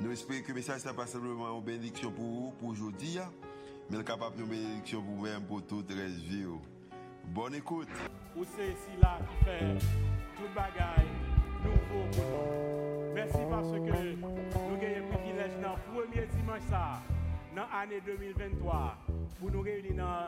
Nous espérons que le message n'est pas simplement une bénédiction pour vous, pour aujourd'hui, mais capable de bénédiction pour vous-même, pour toute la vie. Bonne écoute. Ou c'est ici qui fait tout bagaille nouveau. Merci parce que nous avons le privilège dans le premier dimanche ça, dans l'année 2023, pour nous réunir dans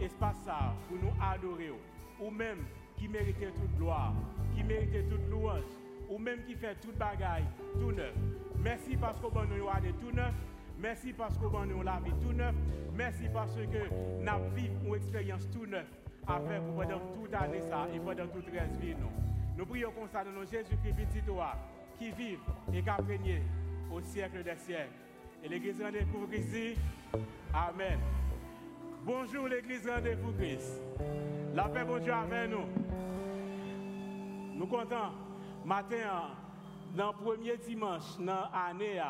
l'espace ça, pour nous adorer. Ou même qui méritait toute gloire, qui méritait toute louange, ou même qui fait toute bagaille tout neuf. Merci parce que nous avons tout neuf. Merci parce que nous la vie tout neuf. Merci parce que nous vécu une expérience tout neuf à pendant toute année ça et pendant toute reste vie nous. Prions comme ça dans nos Jésus-Christ petit toi qui vit et qui a régné au siècle des siècles. Et l'église rendez-vous Christ Amen. Bonjour l'église rendez-vous Christ. La paix bon Dieu avec nous. Nous comptons matin dans le premier dimanche dans l'année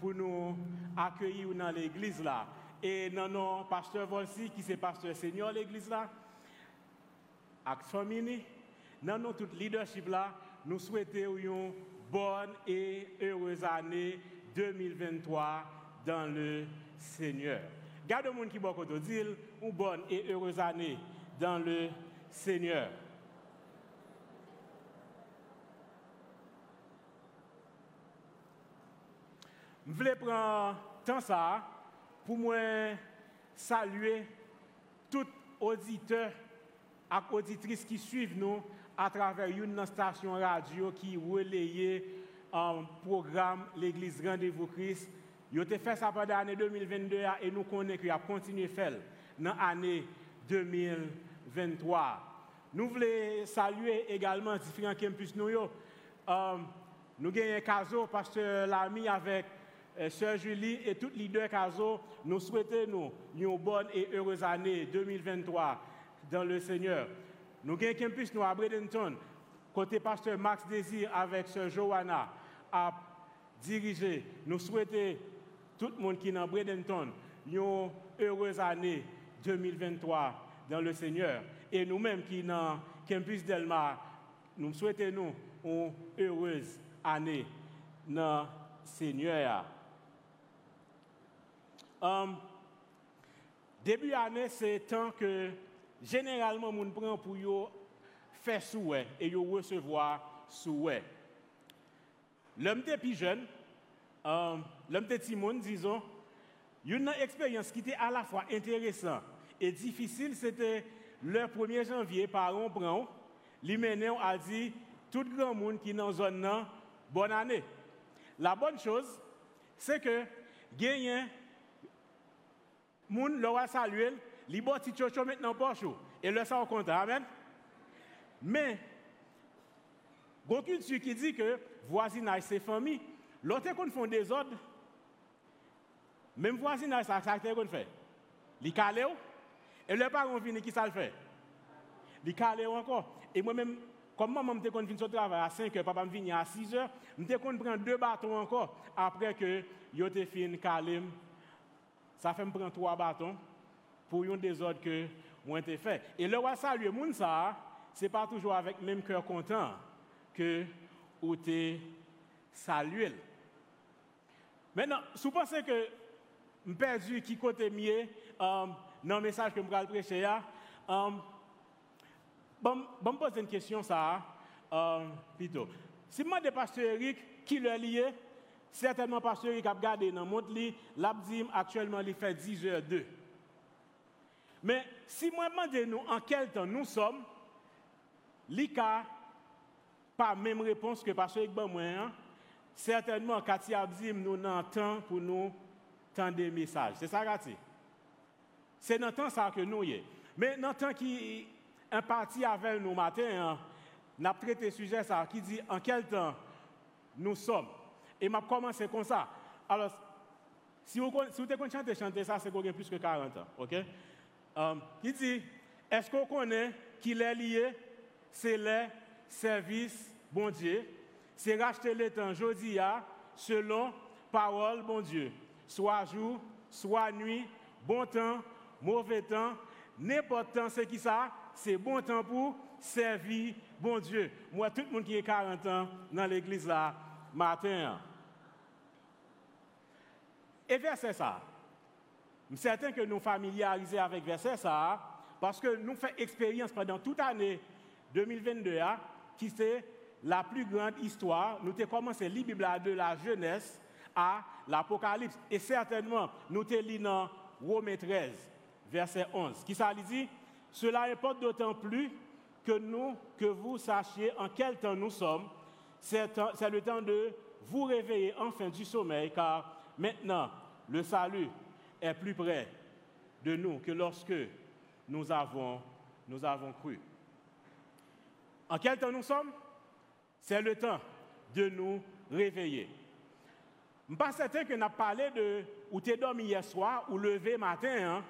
pour nous accueillir dans l'église là. Et dans nos pasteur Volsi, qui c'est pasteur senior l'église là, avec dans notre tout leadership là, nous souhaitons une bonne et heureuse année 2023 dans le Seigneur. Gardez le monde qui dire une bonne et heureuse année dans le Seigneur. Je voulais prendre temps ça pour moi saluer tout auditeur et auditrices qui suivent nous à travers une station radio qui relaye un programme L'Église Rendez-vous Christ. Ils ont fait ça pendant l'année 2022 et nous connaissons qu'il a continué à faire dans l'année 2023. Nous voulons saluer également différents campus nous. Euh, nous avons un caso, pasteur Lamy avec euh, Sœur Julie et tout leader Caso, nous souhaitons nous une bonne et heureuse année 2023 dans le Seigneur. Nous avons campus nous à Bradenton, côté pasteur Max Désir avec Sœur Joanna à diriger. Nous souhaitons tout le monde qui est dans Bradenton une heureuse année 2023 dans le Seigneur. Et nous-mêmes qui dans campus Delmar, nous souhaitons nous une heureuse année dans le Seigneur. Um, début d'année, c'est temps que généralement, on prend pour faire souhait et recevoir souhait. L'homme était plus jeune, um, l'homme était Timon, disons, une expérience qui était à la fois intéressante et difficile, c'était le 1er janvier, par on prend, l'hyménéon a dit, tout grand monde qui est dans la zone, bonne année. La bonne chose, c'est que, gagnant moun l'aura salué, li bon ti chocho maintenant poche et le ça content. Amen. Mais gon culture qui dit que voisinage c'est famille, l'autre qu'on font des ordres même voisinage ça ça qu'on fait. Li calé et le parent vient qui ça le fait? Li calé encore? Et moi même comme maman me kon fin au travail à 5 h papa me vient à 6 h me kon prendre deux bâtons encore après que yo te calé ça fait me prendre trois bâtons pour un désordre que moi j'ai fait. Et le roi saluer moun ça, c'est pas toujours avec même cœur content que vous t'es salué. Maintenant, si vous pensez que je perdu qui côté mieux euh, dans le message que je vais prêcher, euh, bon, bon, me poser une question ça, euh, plutôt. Si moi, de pasteur Eric, qui le lié, Certainement, pasteur, il a regardé dans l'abdim actuellement, il fait 10 h 2. Mais si moi, je nous en quel temps nous sommes, l'ICA, pas même réponse que pasteur Igba moi, hein. certainement, quand il abdim, nous n'entendons pour nous tendre des messages. C'est ça, Gati? C'est dans le temps ça que nous y Mais dans le temps qui un parti avec nous matin, hein, nous avons traité le sujet ça, qui dit en quel temps nous sommes? Et m'a commencé comme ça. Alors, Si vous, si vous chanter, chanter ça, c'est qu'on a plus que 40 ans. OK? Um, il dit, est-ce qu'on connaît qu'il est lié? C'est le service, bon Dieu? C'est racheter le temps, jeudi, selon parole, bon Dieu. Soit jour, soit nuit, bon temps, mauvais temps, n'importe temps, c'est qui ça? C'est bon temps pour servir, bon Dieu. Moi, tout le monde qui est 40 ans dans l'église là, matin. Et verset ça. Je certain que nous familiarisons avec verset ça, parce que nous faisons expérience pendant toute l'année 2022, hein, qui c'est la plus grande histoire. Nous avons commencé la Bible de la jeunesse à l'Apocalypse. Et certainement, nous avons dans Romains 13, verset 11, qui ça dit? Cela importe d'autant plus que nous, que vous sachiez en quel temps nous sommes. C'est le temps de vous réveiller enfin du sommeil, car maintenant, le salut est plus près de nous que lorsque nous avons, nous avons cru. En quel temps nous sommes? C'est le temps de nous réveiller. Je ne suis pas certain que nous parlé de où tu dormi hier soir ou levé matin. Hein?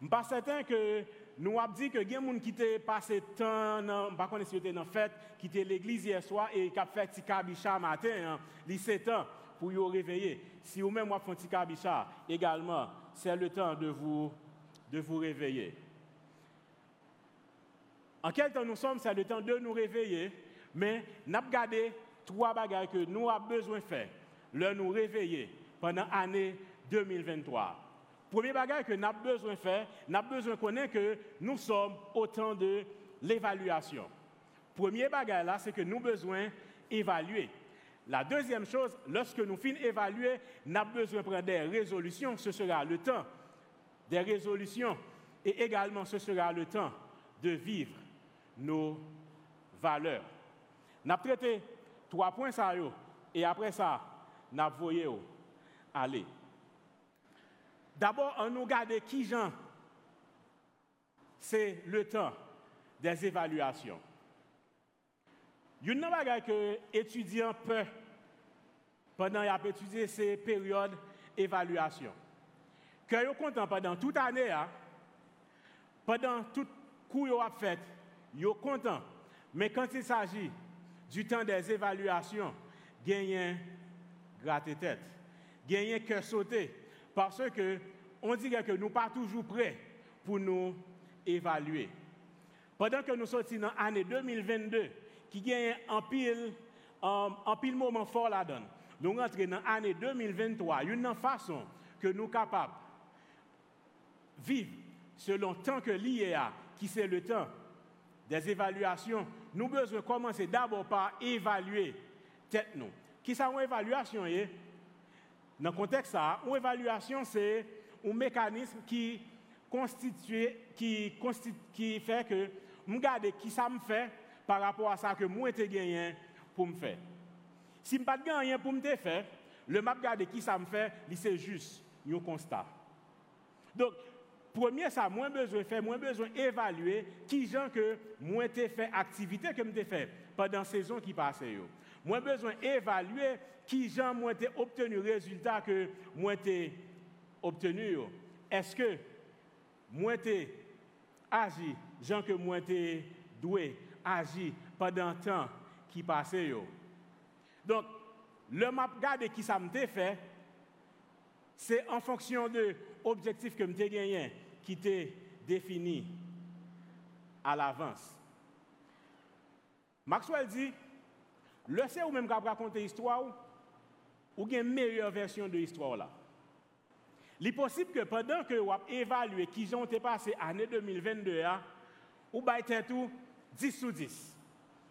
Je ne suis pas certain que nous avons dit que il y a gens qui ont passé temps, sais pas si fête, qui étaient l'église hier soir et qui ont fait petit matin, hein? les 7 ans, pour vous réveiller. Si vous-même avez fait petit également, c'est le temps de vous, de vous réveiller. En quel temps nous sommes, c'est le temps de nous réveiller, mais nous avons gardé trois bagages que nous avons besoin de faire, le nous réveiller pendant l'année 2023. Premier bagage que nous avons besoin de faire, nous avons besoin de connaître que nous sommes au temps de l'évaluation. Premier bagage là, c'est que nous avons besoin d'évaluer. La deuxième chose, lorsque nous finissons d'évaluer, nous avons besoin de prendre des résolutions, ce sera le temps des résolutions et également ce sera le temps de vivre nos valeurs. Nous avons traité trois points ça et après ça, nous avons aller. D'abord, on nous garde qui Jean? C'est le temps des évaluations. Il y a une que étudiants peuvent, pendant qu'ils étudié ces périodes d'évaluation. Que vous content pendant toute l'année, hein, pendant tout cours qu'ils ont fait, yo content. Mais quand il s'agit du temps des évaluations, gagnent gratte tête, gagnent cœur sauté, parce que on dirait que nous pas toujours prêts pour nous évaluer. Pendant que nous sortons dans l'année 2022, qui gagne un pile, moment fort là-dedans, nous rentrons dans l'année 2023, une façon que nous sommes capables de vivre selon le temps que l'IA, qui c'est le temps des évaluations, nous devons commencer d'abord par évaluer tête nous. Qui ça évaluation Dans le contexte ça, une évaluation c'est un mécanisme qui constitue qui, fait que je regarde qui ça me fait par rapport à ça que moi j'ai gagné pour me faire. Si je n'ai pas gagné pour me faire, le map regarde qui ça me fait, c'est juste un constat. Donc Premier, ça, moins besoin de faire, moins besoin d'évaluer qui gens que moi t'ai fait activité que m'ai fait pendant la saison qui passait. Moins besoin d'évaluer qui gens moi t'ai obtenu résultat que moi t'ai obtenu. Est-ce que moi t'ai agi, gens que moi t'ai doué, agi pendant le temps qui passait. Donc, le map garde qui ça m'était fait, c'est en fonction de l'objectif que m'ai gagné qui était défini à l'avance. Maxwell dit, le c'est ou même qui raconter l'histoire, ou une meilleure version de l'histoire là. Il est possible que pendant que vous évalué qui ont été passés l'année 2022, ou avez tout 10 sur 10.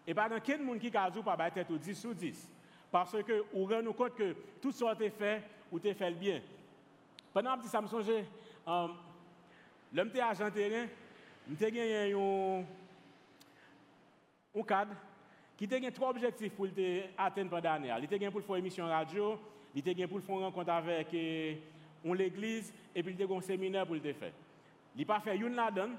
Et pas dans quel monde qui a pas tout 10 sur 10. Parce que vous rendez compte que tout ce qui fait, ou te fait le bien. Pendant que ça me songe, euh, L'homme était agent terrain, j'ai gagné un, un cadre qui a trois objectifs pour atteindre pendant l'année. Il a pour faire une émission radio, il a pour faire une rencontre avec euh, l'église et puis il a un séminaire pour le faire. Il n'a pas fait une là-dedans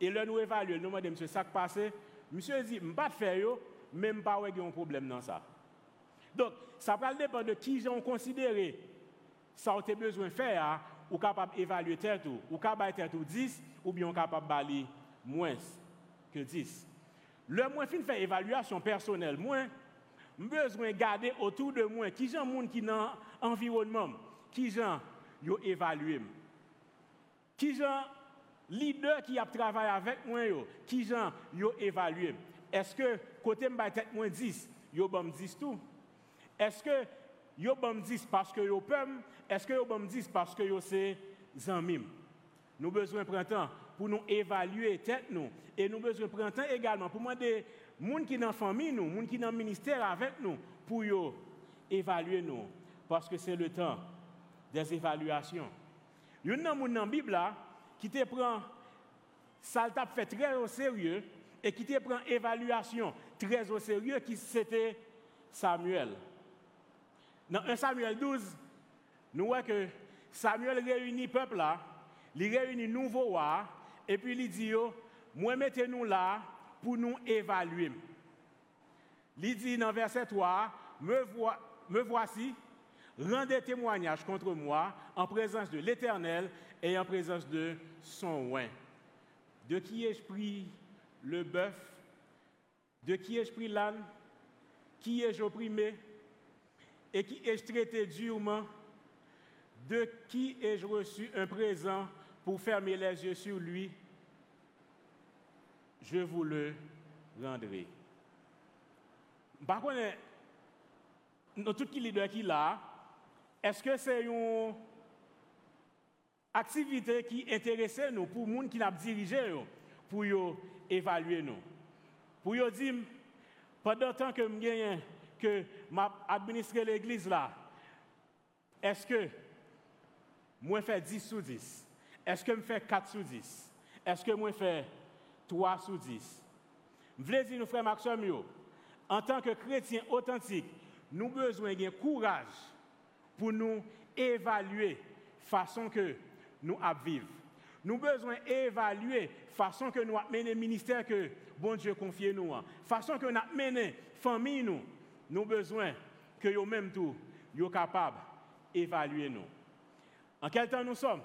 et là nous évaluons, nous demandons monsieur ça qui passé. Monsieur dit, je ne pas faire, même pas un problème dans ça. Donc, ça va dépendre de qui j'ai considéré ça avez besoin de faire, ou capable d'évaluer tête ou, capable ou 10, ou bien capable de moins que 10. Le moins fin faire évaluation personnelle, moins, besoin de garder autour de moi qui sont monde qui dans environnement, qui sont yo évalué. Qui sont leader qui a travaillé avec moi yo, qui sont yo évalué. Est-ce que côté m'a tête moins 10, yo bam 10 tout Est-ce que yo bam 10 parce que yo peur Est-ce que yo bam 10 parce que yo c'est zanmim? Nous besoin prendre temps pour nous évaluer tête nous et nous besoin prendre temps également pour demander gens qui dans la famille nous, gens qui dans le ministère avec nous pour évaluer nous parce que c'est le temps des évaluations. Il y a dans la Bible qui te prend ça fait très au sérieux et qui te prend évaluation très au sérieux qui c'était Samuel. Dans 1 Samuel 12, nous voyons que Samuel réunit le peuple là, il réunit nouveau roi et puis il dit moi mettez-nous là pour nous évaluer. Il dit dans verset 3, me, voici, rendez témoignage contre moi en présence de l'Éternel et en présence de son oin. De qui ai-je pris le bœuf? De qui ai-je pris l'âne? Qui ai-je opprimé? Et qui ai-je traité durement? De qui ai-je reçu un présent pour fermer les yeux sur lui Je vous le rendrai. Par contre, nous tous les leaders qui là, est-ce que c'est une activité qui intéresse nous pour les gens qui nous dirigé pour évaluer nous? Pour dire, pendant temps que je que administré l'église là, est-ce que moi fais 10 sur 10? Est-ce que je fais 4 sur 10? Est-ce que moi fais 3 sur 10? Je veux dire, nous frères Maxime, en tant que chrétiens authentiques, nous avons besoin de courage pour nous évaluer la façon que nous vivons. Nous avons besoin d'évaluer la façon que nous mené le ministère que bon Dieu confie nous. La façon que nous mené la famille nous. Nous avons besoin que nous même tout, soient capables d'évaluer nous. En quel temps nous sommes?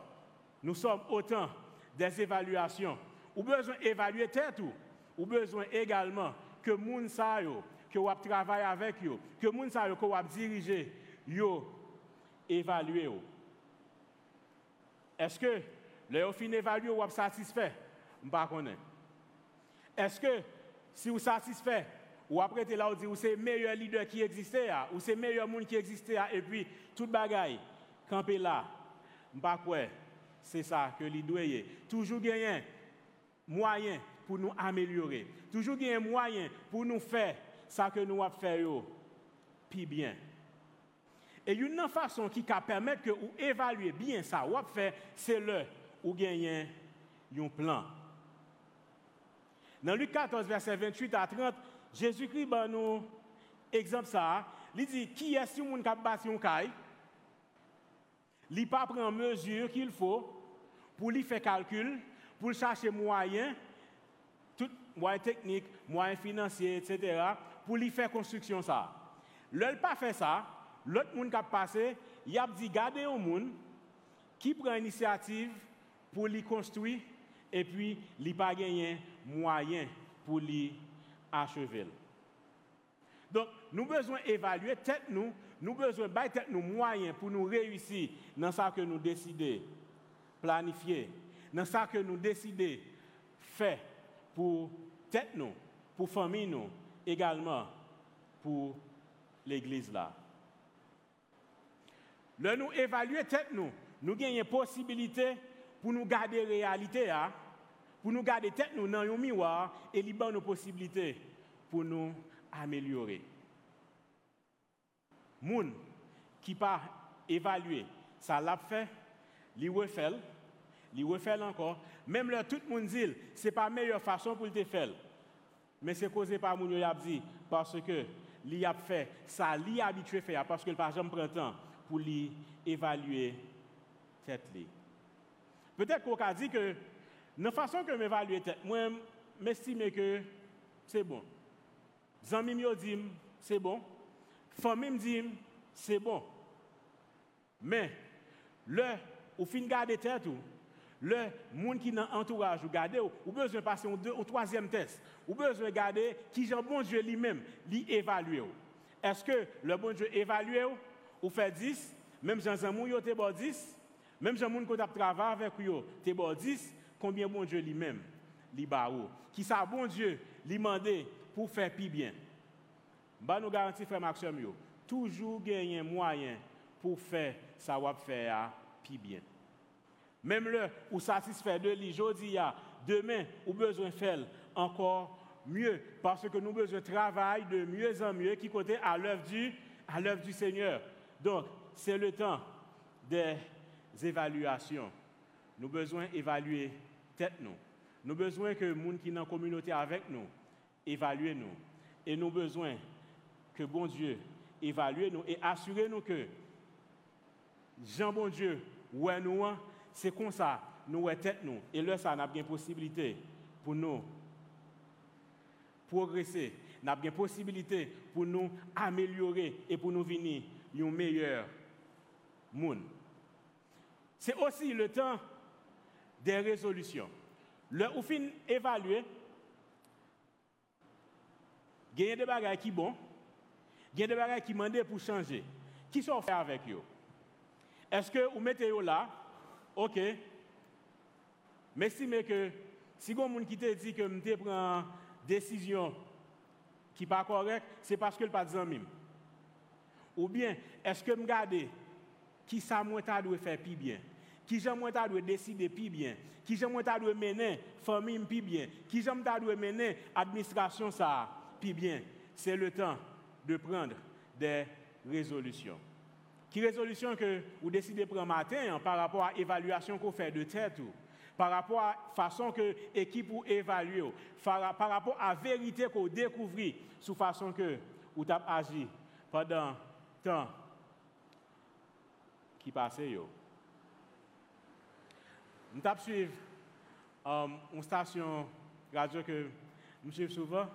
Nous sommes autant des évaluations. Avons besoin d'évaluer tête ou avons besoin également que les gens que vous avec eux, que les gens que vous dirigez, yo. Est-ce que le fin évaluer ou satisfait? Sais pas. Est-ce que si vous satisfait, ou après là vous dites c'est le meilleur leader qui existait ou c'est le meilleur monde qui existait et puis tout bagaille camper là. Pas C'est ça que leader Toujours gagner moyen pour nous améliorer. Toujours gagner moyen pour nous faire ça que nous avons fait puis bien. Et une façon qui permet que vous évaluer bien ça, vous fait, c'est le ou gagner un plan. Dans Luc 14, verset 28 à 30, Jésus-Christ ben nous exemple ça. Il dit qui est ce qui a bâti un caille? Il pas prend mesure qu'il faut pour lui faire calcul, pour chercher moyens, tout moyen technique, moyen etc., pour lui faire construction ça. L'autre pas fait ça, l'autre monde qui a passé, il a dit gardez un monde qui prend l'initiative pour lui construire et puis il pas gagné moyen pour lui achever. Donc, nous besoin d'évaluer tête nous, nous besoin de moyens pour nous réussir dans ce que nous décidons planifier, dans ce que nous décidons faire pour tête nous, pour famille nous, également pour l'église là. Le nous évaluer tête nous, nous une possibilité pour nous garder la réalité, hein, pour nous garder tête nous dans un miroir et libérer nos possibilités pour nous améliorer. Moun qui pas évaluer, ça l'a fait, li refait, li refait encore. Même là, tout le monde dit, ce n'est pas la meilleure façon pour le faire. Mais c'est causé par moun yo dit, parce que li a fait, ça li habitué à faire, parce que le par exemple prend temps pour lui évaluer tête Peut-être qu'on a dit que, de façon que m'évaluer tête, moi, m'estime que c'est bon. Zami me dit, c'est bon. Famille me dit, c'est bon. Mais, le ou fin garder tête ou le monde qui dans entourage ou garder ou besoin passer au, troisième test. Ou besoin garder qui Jean bon Dieu lui-même lui évaluer est-ce que le bon Dieu évalue ou fait 10 même Jean Zamou yo te bon 10 même Jean moun t'a travaillé avec yo te bon 10 combien bon Dieu lui-même li ba qui ça bon Dieu lui demander pour faire plus bien ba nous garantit frère Maxime toujours gagner moyen pour faire ça va faire plus bien même le ou satisfait de lui, dis, demain, ou besoin de faire encore mieux, parce que nous besoin de travail de mieux en mieux qui côté à l'œuvre du, du Seigneur. Donc, c'est le temps des évaluations. Nous besoin d'évaluer tête nous. Nous besoin que les gens qui sont dans la communauté avec nous évaluent nous. Et nous besoin que bon Dieu évalue nous et assure nous que Jean bon Dieu, ouais nous, c'est comme ça, nous tête nous. Et là, ça, n'a bien possibilité pour nous progresser. N'a bien possibilité pour nous améliorer et pour nous venir un meilleur monde. C'est aussi le temps des résolutions. Le ou fin évaluer, a des bagages qui sont bons, il y a des bagages qui demandent pour changer. Qui sont fait avec eux? Est-ce que vous mettez là? OK. Merci, mais que si qui te dit que je prends une décision qui n'est pas correcte, c'est parce que le pas de Ou bien, est-ce que je regarde qui ça moi doit faire plus bien? Qui j'aime moi doit décider plus bien? Qui j'aime moi doit mener famille plus bien? Qui j'aime doit mener administration ça plus bien? C'est le temps de prendre des résolutions. Qui résolution que vous décidez de prendre matin hein, par rapport à l'évaluation qu'on fait de tête ou par rapport à la façon que l'équipe vous évalue, par, rapport à la vérité qu'on découvre sous façon que vous avez agi pendant le temps qui passait. Nous avons suivi um, une station radio que nous suivons souvent.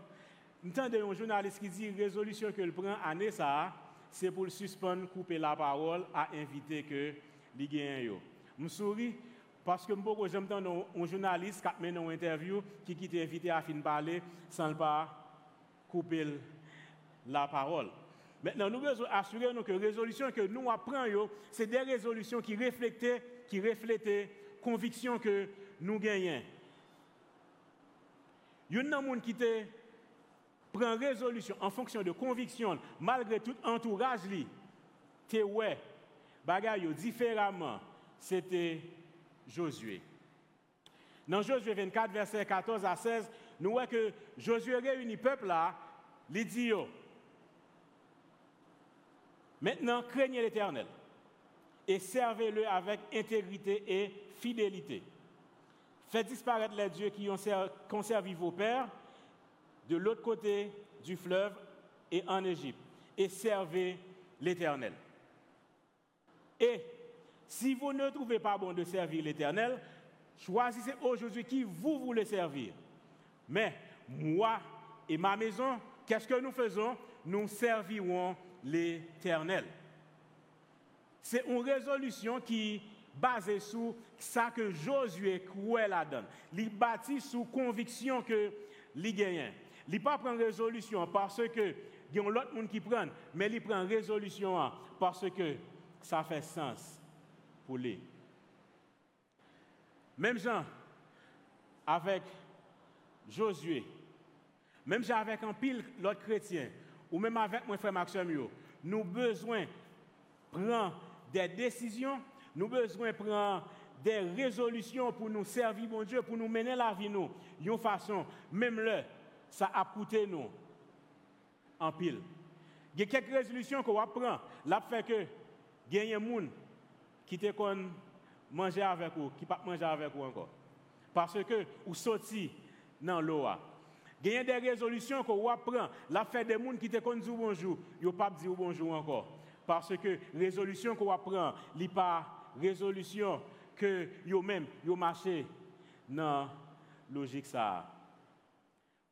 Avons un journaliste qui dit résolution que le prend année ça c'est pour suspendre, couper la parole, à inviter que les gagnent. Je souris parce que je j'aime un journaliste qui mené une interview qui quitte invité à fin parler sans pas couper la parole. Maintenant, nous devons assurer nous que les résolutions que nous apprenons, c'est des résolutions qui reflètent, qui reflètent conviction que nous gagnons. Il y a des gens qui prend résolution en fonction de conviction, malgré tout entourage te ouais, bagay différemment, c'était Josué. Dans Josué 24, verset 14 à 16, nous voyons que Josué réunit le peuple là, il dit Maintenant, craignez l'Éternel et servez-le avec intégrité et fidélité. Faites disparaître les dieux qui ont conservé vos pères de l'autre côté du fleuve et en Égypte, et servez l'Éternel. Et si vous ne trouvez pas bon de servir l'Éternel, choisissez aujourd'hui qui vous voulez servir. Mais moi et ma maison, qu'est-ce que nous faisons? Nous servirons l'Éternel. C'est une résolution qui basée sur ça que Josué croit la donne. Il bâtit sous conviction que gagne. Il ne pas prendre résolution parce que il y a l'autre monde qui prend, mais il prend résolution parce que ça fait sens pour lui. Même Jean, avec Josué, même avec un pile l'autre chrétien, ou même avec mon frère Maxime, nous besoin prendre des décisions, nous besoin de prendre des résolutions pour nous servir, mon Dieu, pour nous mener la vie, nous, façon, même là, ça a coûté nous en pile. Il y a quelques résolutions qu'on va prendre. Là, fait que il des gens qui te manger avec vous, qui pas manger avec vous encore. Parce que vous sorti dans l'eau. Il y a des résolutions qu'on va prendre. Là, fait des gens qui te dire bonjour, ils ne pas dire bonjour encore. Parce que résolution qu'on va prendre, ce pas résolution que vous même, vous marché dans logique ça.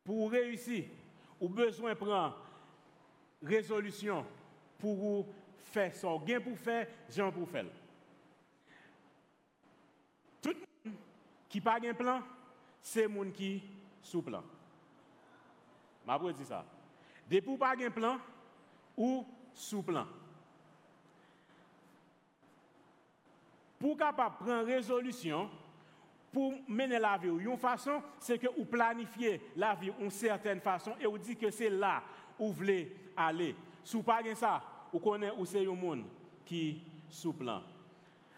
Pour réussir, ou besoin de prendre résolution pour faire son gain pour faire, Jean pour faire. Tout le monde qui n'a pas un plan, c'est le monde qui sous plan. Je dire ça. Depuis pas un plan ou sous plan. Pour capable prendre résolution, pour mener la vie, une façon, c'est que vous planifiez la vie d'une certaine façon et vous dites que c'est là où vous voulez aller. Si vous pas ça, vous connaissez où c'est le monde qui sous plan.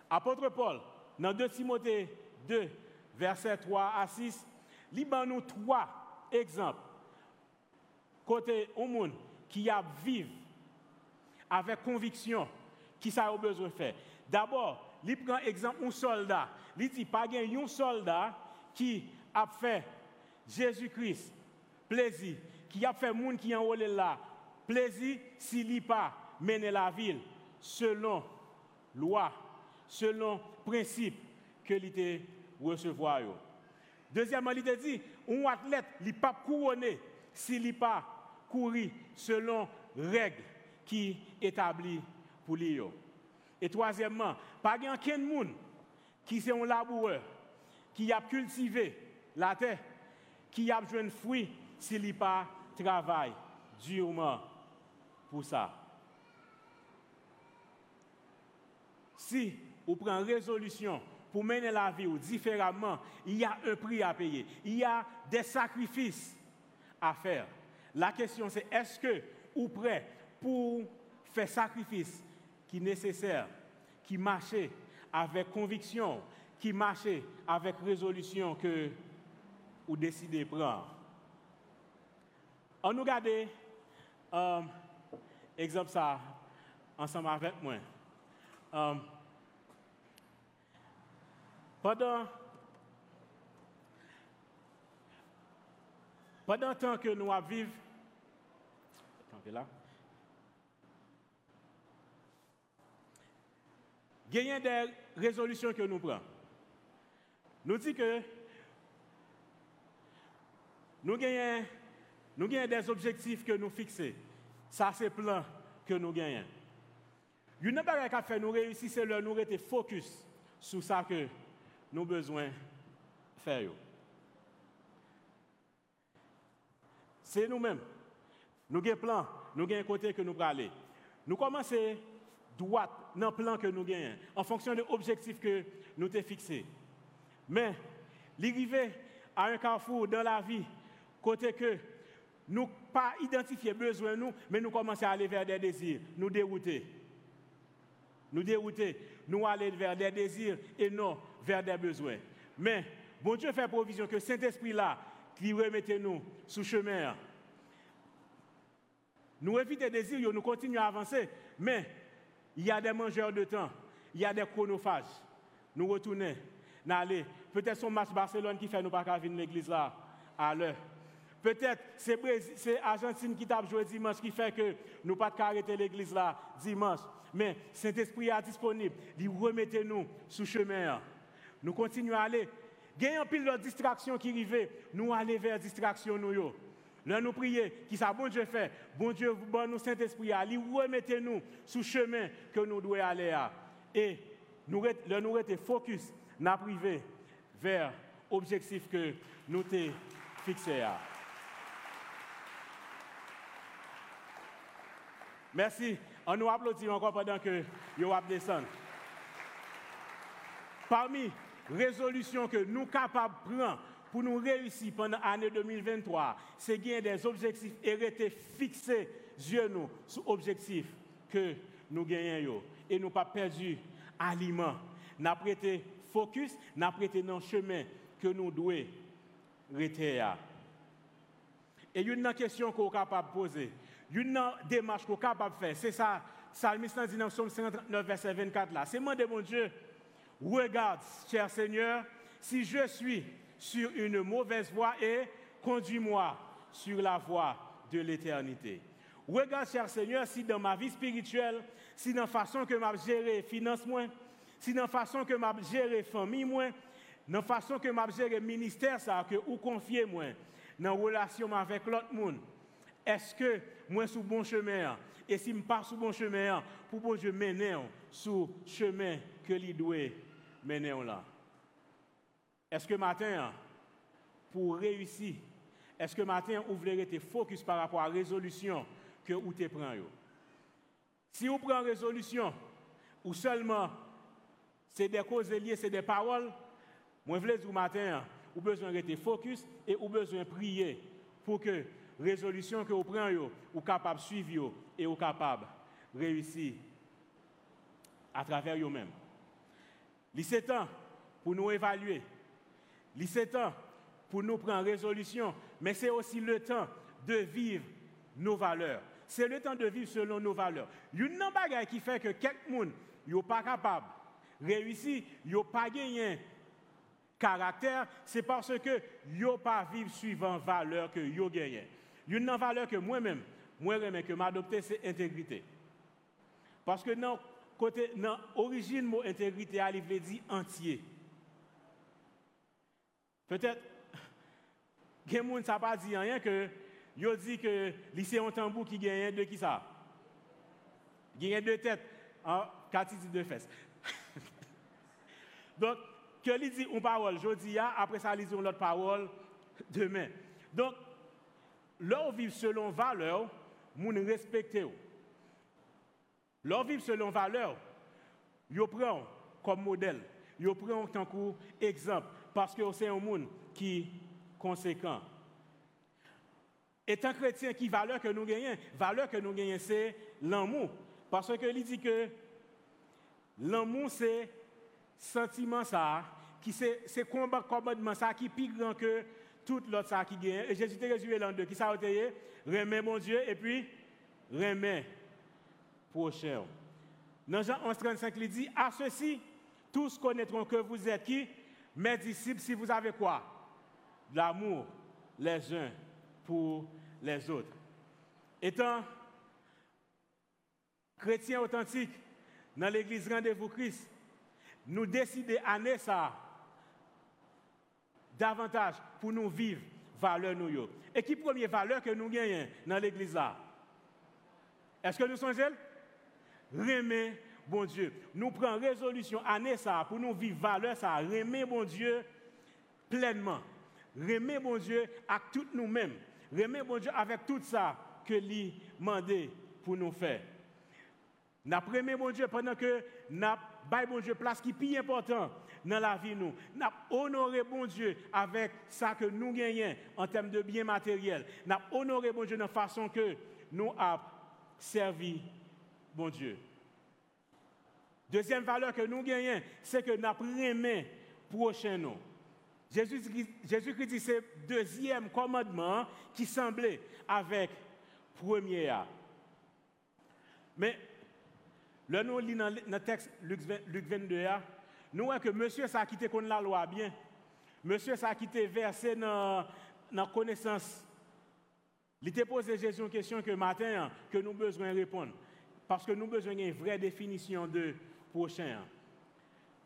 Apôtre Paul, dans 2 Timothée 2, versets 3 à 6, il nous trois exemples. Côté au monde qui a vécu avec conviction, qui ça a besoin de faire. D'abord, il prend exemple un soldat. Il dit pas un soldat qui a fait Jésus-Christ plaisir, qui a fait monde qui en là plaisir s'il n'a pas mené la ville selon loi, selon principe que l'ité recevoir. Deuxièmement, il dit, un athlète, il pas couronné s'il n'a pas couru selon règles qui établies pour lui. Et troisièmement, pas aucun monde qui est un laboureur, qui a cultivé la terre, qui a besoin de fruits s'il n'a pas travaillé durement pour ça. Si vous prenez résolution pour mener la vie différemment, il y a un prix à payer. Il y a des sacrifices à faire. La question c'est est-ce que vous prêt pour faire sacrifice qui nécessaire, qui marche avec conviction, qui marche avec résolution que vous décidez de prendre. On nous regarde euh, exemple ça ensemble avec moi. Euh, pendant, pendant le temps que nous vivons, là, il y des résolutions que nous prenons. Nous disons que nous avons, nous des objectifs que nous fixons. Ça, c'est le plan que nous gagnons. N'y a pas qu'à faire nous réussir, c'est le nous rester focus sur ça que nous avons besoin de faire. C'est nous-mêmes. Nous avons un plan, nous avons un côté que nous allons aller. Nous commençons droite dans le plan que nous gagnons, en fonction de l'objectif que nous avons fixé. Mais, l'arrivée à un carrefour dans la vie, côté que nous pas identifier besoin nous, mais nous commençons à aller vers des désirs, nous dérouter. Nous dérouter, nous aller vers des désirs et non vers des besoins. Mais bon Dieu fait provision que Saint-Esprit là, qui remette nous sous chemin. Nous évitons des désirs, nous continuons à avancer, mais il y a des mangeurs de temps, il y a des chronophages. Nous retournons, nous. Peut-être son match Barcelone qui fait nous pas venir l'église là à l'heure. Peut-être c'est Argentine qui t'a joué dimanche qui fait que nous pas arrêter l'église là dimanche. Mais Saint-Esprit est disponible. Il remettez nous sous chemin. Nous continuons à aller. Gagnons pile de distraction qui arrive. Nous allons vers distraction nous. Là, nous prions, qui ça bon Dieu fait, bon Dieu, bon Saint-Esprit, il remettez nous sous chemin que nous devons aller à. Et nous, là, nous restons focus, n'a privé vers l'objectif que nous avons fixé à. Merci. On nous applaudit encore pendant que vous descendre. Parmi résolutions que nous sommes capables de prendre pour nous réussir pendant l'année 2023, c'est gagner des objectifs et rester fixés yeux nous sur l'objectif que nous gagnons. Et nous pas perdu aliment. Nous prêté focus, nous prêté dans le chemin que nous devons rester. Et une question qu'on est capable de poser, une démarche qu'on est capable de faire, c'est ça, Psalmiste dit dans Psaume 59, verset 24 là. C'est moi de mon Dieu, regarde, cher Seigneur, si je suis sur une mauvaise voie et conduis-moi sur la voie de l'éternité. Regarde, cher Seigneur, si dans ma vie spirituelle, si dans la façon que m'a géré finance moi, si dans la façon que m'a géré famille moi, dans la façon que m'a géré ministère ça que ou confier moi, dans la relation avec l'autre monde, est-ce que moi sur bon chemin et si je passe sur bon chemin pour que je mène sur le chemin que lui doit mener là? Est-ce que matin, pour réussir, est-ce que matin, vous voulez être focus par rapport à la résolution que vous prenez Si vous prenez résolution, ou seulement c'est des causes liées, c'est des paroles, moi je veux dire matin, vous avez besoin d'être focus et vous besoin de prier pour que la résolution que vous prenez, vous capable de suivre et vous capable de réussir à travers vous-même. Il temps pour nous évaluer. Il temps pour nous prendre résolution, mais c'est aussi le temps de vivre nos valeurs. C'est le temps de vivre selon nos valeurs. Il y a une bagaille qui fait que quelqu'un n'est pas capable de réussir, n'a pas gagné caractère, c'est parce que yo pas vivre suivant valeur que yo gagné. Une valeur que moi-même, moi même que m'adopter c'est intégrité. Parce que dans côté dans origine mot intégrité il veut dire entier. Peut-être que ça pas dit rien que yo dit que lycée en tambour qui gagne de qui ça Gagne deux têtes en quantité de fesses. Donc que lui dit une parole dis après ça, il dit une autre parole demain. Donc, leur vivre selon valeur, nous respectons. Leur vivre selon valeur, yo prend comme modèle, yo prend tant que exemple, parce que c'est un monde qui est conséquent. Étant chrétien, qui valeur que nous gagnons Valeur que nous gagnons, c'est l'amour. Parce que il dit que l'amour, c'est sentiment ça, qui c'est combat commandement ça qui est plus grand que tout l'autre ça qui gagne. Et Jésus t'a résumé l'an deux. Qui ça a été? Remet mon Dieu et puis remet prochain. Dans Jean 11, 35, il dit À ceci, tous connaîtront que vous êtes qui? Mes disciples, si vous avez quoi? L'amour les uns pour les autres. Étant chrétien authentique dans l'église Rendez-vous Christ, nous décidons année ça davantage pour nous vivre valeur nous. Et qui première valeur que nous gagnons dans l'église là? Est-ce que nous sommes Remer bon Dieu. Nous prenons résolution année ça pour nous vivre valeur ça, remer bon Dieu pleinement. Remer bon Dieu avec tout nous-mêmes. Remer bon Dieu avec tout ça que lui demandé pour nous faire. N'a bon Dieu pendant que n'a bon Dieu place qui est plus important dans la vie nous. N'a honoré bon Dieu avec ça que nous gagnons en termes de biens matériels. N'a honoré bon Dieu de façon que nous avons servi bon Dieu. Deuxième valeur que nous gagnons, c'est que nous avons prochain nous. Jésus-Christ dit c'est deuxième commandement qui semblait avec premier. Mais Là, nous lisons dans le texte Luc 22, nous voyons que monsieur ça a quitté la loi bien. Monsieur ça a quitté versé dans la connaissance. Il t'a posé Jésus une question que matin que nous besoin répondre. Parce que nous avons besoin d'une vraie définition de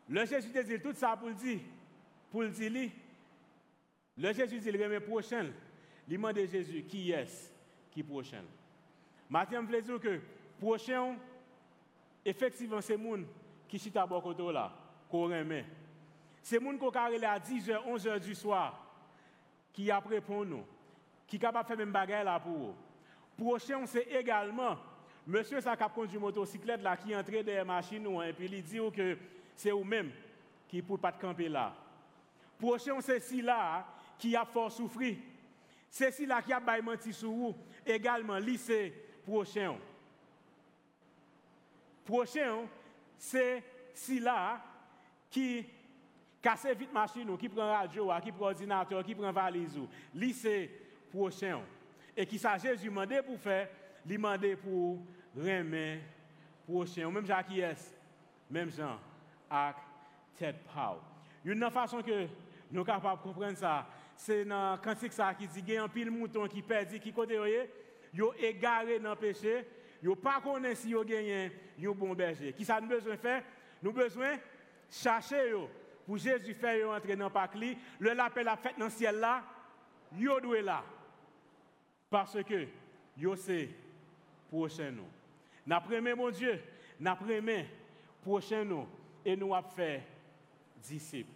Le Jésus dit tout ça pour le dire. Pour le dire, le Jésus dit, le prochain. Il demande Jésus, qui est-ce qui prochain? Matin, je veux dire que prochain, effectivement, c'est les gens qui sont à côté là, qu'on remet. C'est les gens qui sont à 10h, 11h du soir, qui après pour nous, qui sont capables de faire même bagarre là pour eux. Prochain, c'est également, monsieur ça qui conduit motocyclette là, qui dans la machine, et puis il dit que c'est vous-même qui ne pouvez pas camper là. Prochain, c'est si là qui a fort souffrir. C'est si là qui a menti sur vous. Également, lycée prochain. Prochain, c'est si là qui casse vite machine, qui prend radio, qui prend ordinateur, qui prend valise. Lycée prochain. Et qui ça Jésus demandé pour faire, lui demandé pour remettre prochain. Même Jacques est, même Jean, avec tête power. Une façon que nous sommes capables de comprendre ça, c'est dans le cantique ça qui dit qu'il y a un pile mouton qui perd, qui côté, yo égaré dans le péché, Yo pas connaît si yo gagné un bon berger. Qui ça nous besoin faire? Nous besoin chercher yo pour Jésus faire entrer dans le li. Le l'appel a fait dans le ciel là, yo doit là. Parce que yo c'est prochain nous. N'après mon Dieu, n'après prochain nous et nous a fait disciples.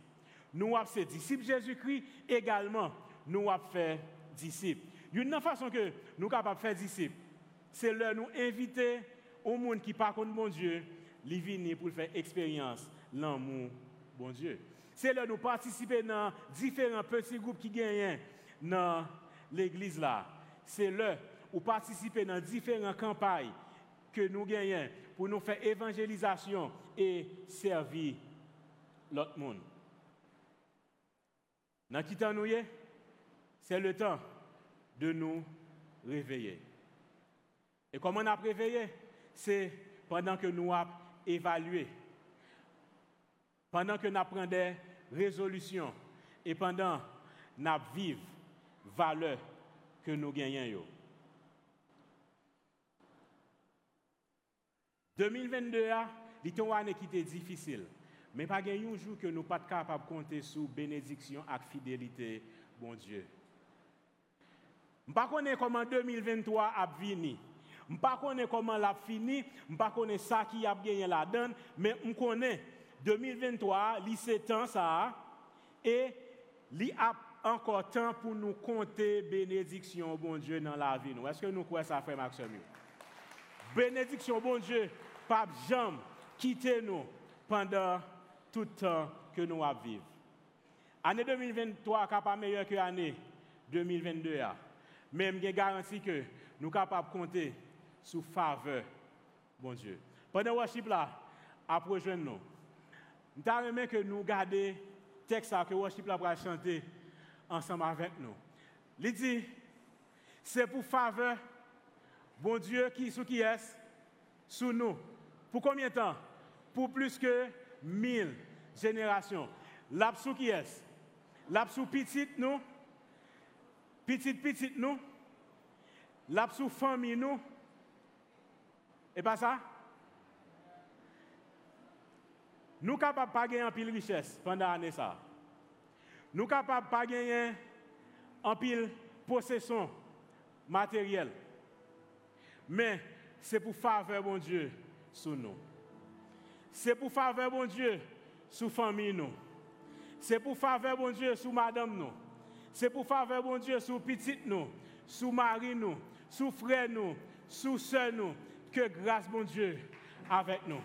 nous avons fait disciples Jésus-Christ, également, nous avons fait disciples. Une façon que nous sommes capables de faire disciples, c'est de nous inviter au monde qui par contre bon Dieu, les venir pour faire expérience l'amour bon Dieu. C'est là nous participer dans différents petits groupes qui gagnent dans l'église là. C'est là où participer dans différentes campagnes que nous gagnons pour nous faire évangélisation et servir l'autre monde. Dans qui temps nous c'est le temps de nous réveiller. Et comment on a réveillé? C'est pendant que nous avons évalué, pendant que nous pris des résolutions et pendant que nous vivons valeur que nous gagnons. 2022 a, été une année difficile. Mais pas un jour que nous pas capables de compter sur bénédiction et fidélité, bon Dieu. Je ne sais pas comment 2023 a fini. Je ne sais pas comment l'a fini. Je ne sais pas qui a gagné la donne. Mais je connais 2023, c'est temps ça. Et il a encore temps pour nous compter bénédiction, bon Dieu, dans la vie. Est-ce que nous croyons ça, frère Maxime? Bénédiction, bon Dieu, pas jamais quitter nous pendant tout le temps que nous vivre. Année 2023 n'est pas meilleure que l'année 2022. Même je garantis que nous sommes capables de compter sur faveur, bon Dieu. Pendant le worship là, après nous, nous avons que nous gardions le texte que le worship là pour chanter ensemble avec nous. Il dit, c'est pour faveur, bon Dieu, qui, sous qui est, sous nous. Pour combien de temps? Pour plus que mille générations. L'absou qui est? L'absou petit nous Petit petit nous L'absou famille nous Et pas ça? Nous capables pas gagner en pile richesse pendant l'année ça. Nous capables pas gagner en pile possession matérielle. Mais c'est pour faveur mon Dieu sous nous. C'est pour faveur, bon Dieu, sous famille nous. C'est pour faveur, bon Dieu, sous madame nous. C'est pour faveur, bon Dieu, sous petite nous, sous mari nous, sous frère nous, sous soeur nous. Que grâce, bon Dieu, avec nous.